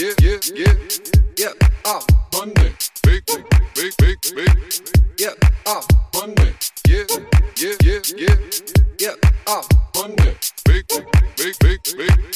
yeah, yeah, yeah, yeah, uh, ah, Bundy, big, big, big, big, yeah, uh, ah, Bundy, yeah, yeah, yeah, yeah, yeah, uh, ah, Bundy, big, big, big, big.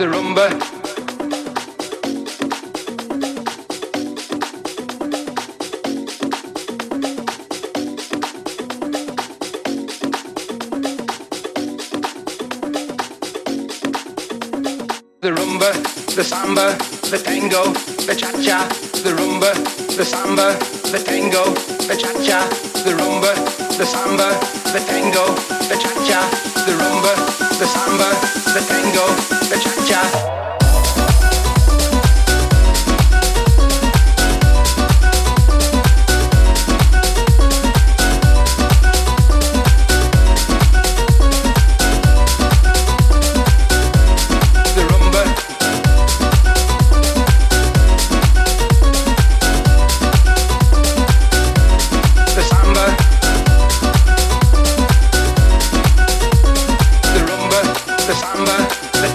the rumba. The rumba, the samba, the tango, the cha-cha, the rumba, the samba, the tango, the cha-cha, the rumba, the samba, the tango, the cha-cha, the rumba, the samba, the tango, the cha-cha. samba.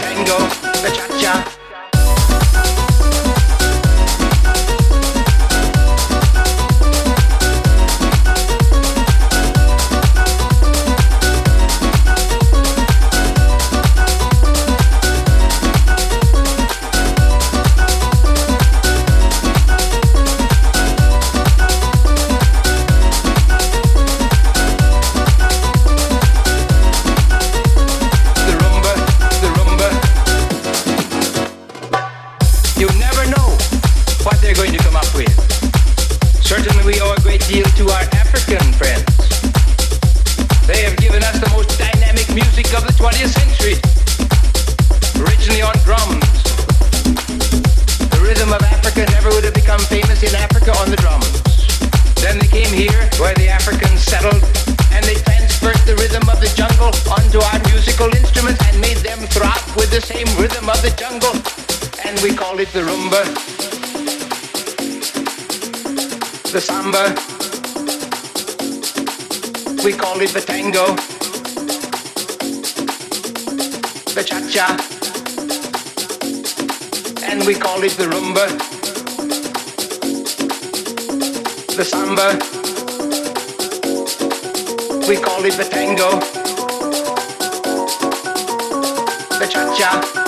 and we call it the rumba, the samba. We call it the tango, the cha cha, and we call it the rumba, the samba. We call it the tango, the cha cha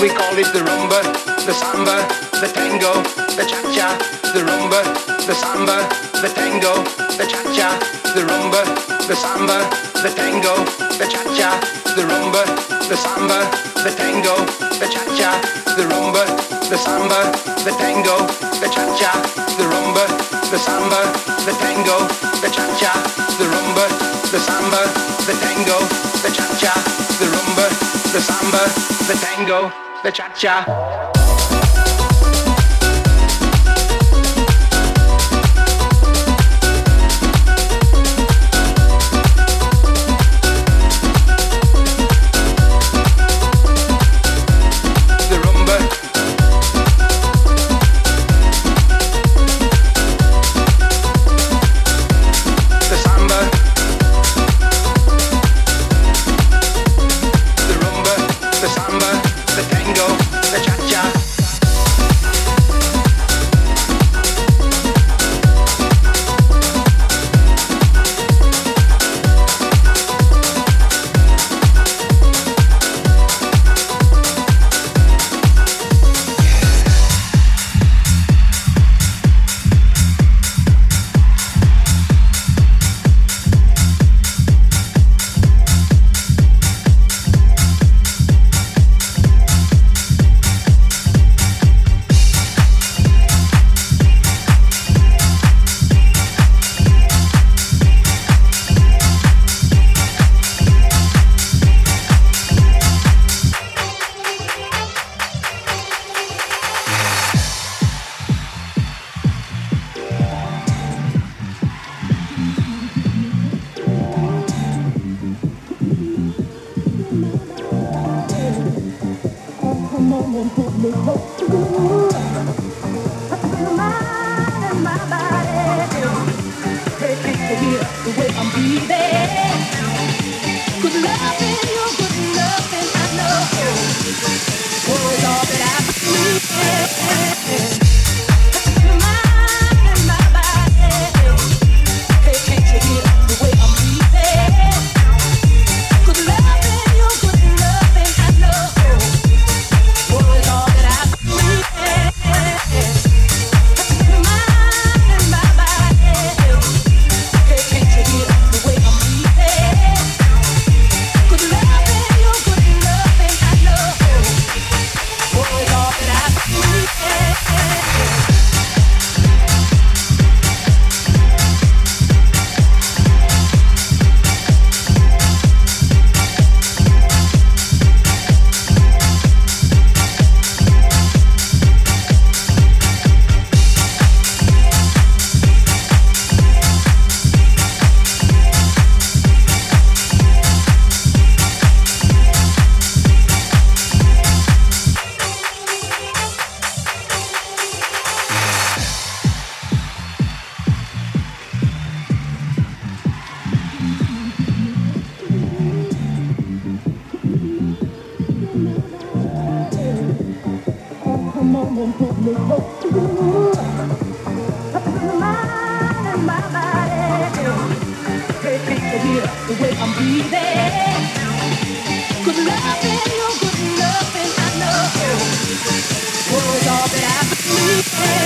we call it the rumba, the samba, the tango, the cha-cha, the rumba, the samba, the tango, the cha-cha, the rumba, the samba, the tango, the cha-cha, the rumba, the samba, the tango, the cha-cha, the rumba, the samba, the tango, the cha-cha, the rumba, the samba, the tango, the cha-cha, the rumba, the samba, the tango, the cha-cha, the rumba, the samba, the tango the cha cha. Nothing, no good, I know. Was all that I believed in?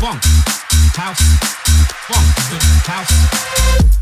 Funk, house, funk, house.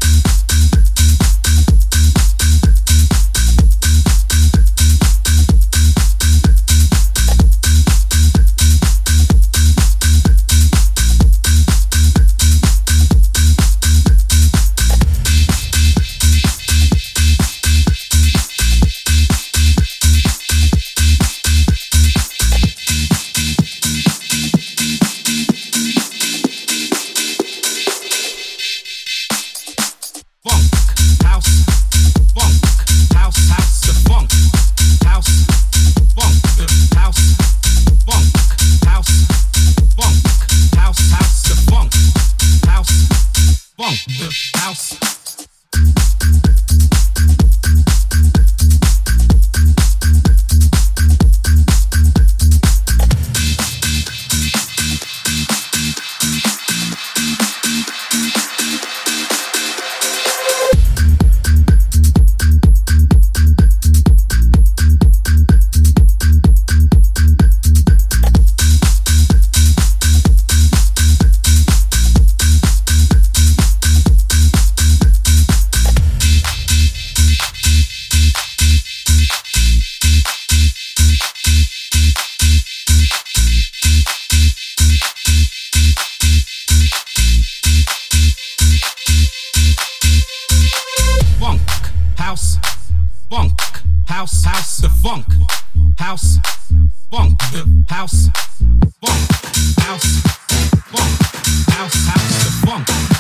House, house, the funk,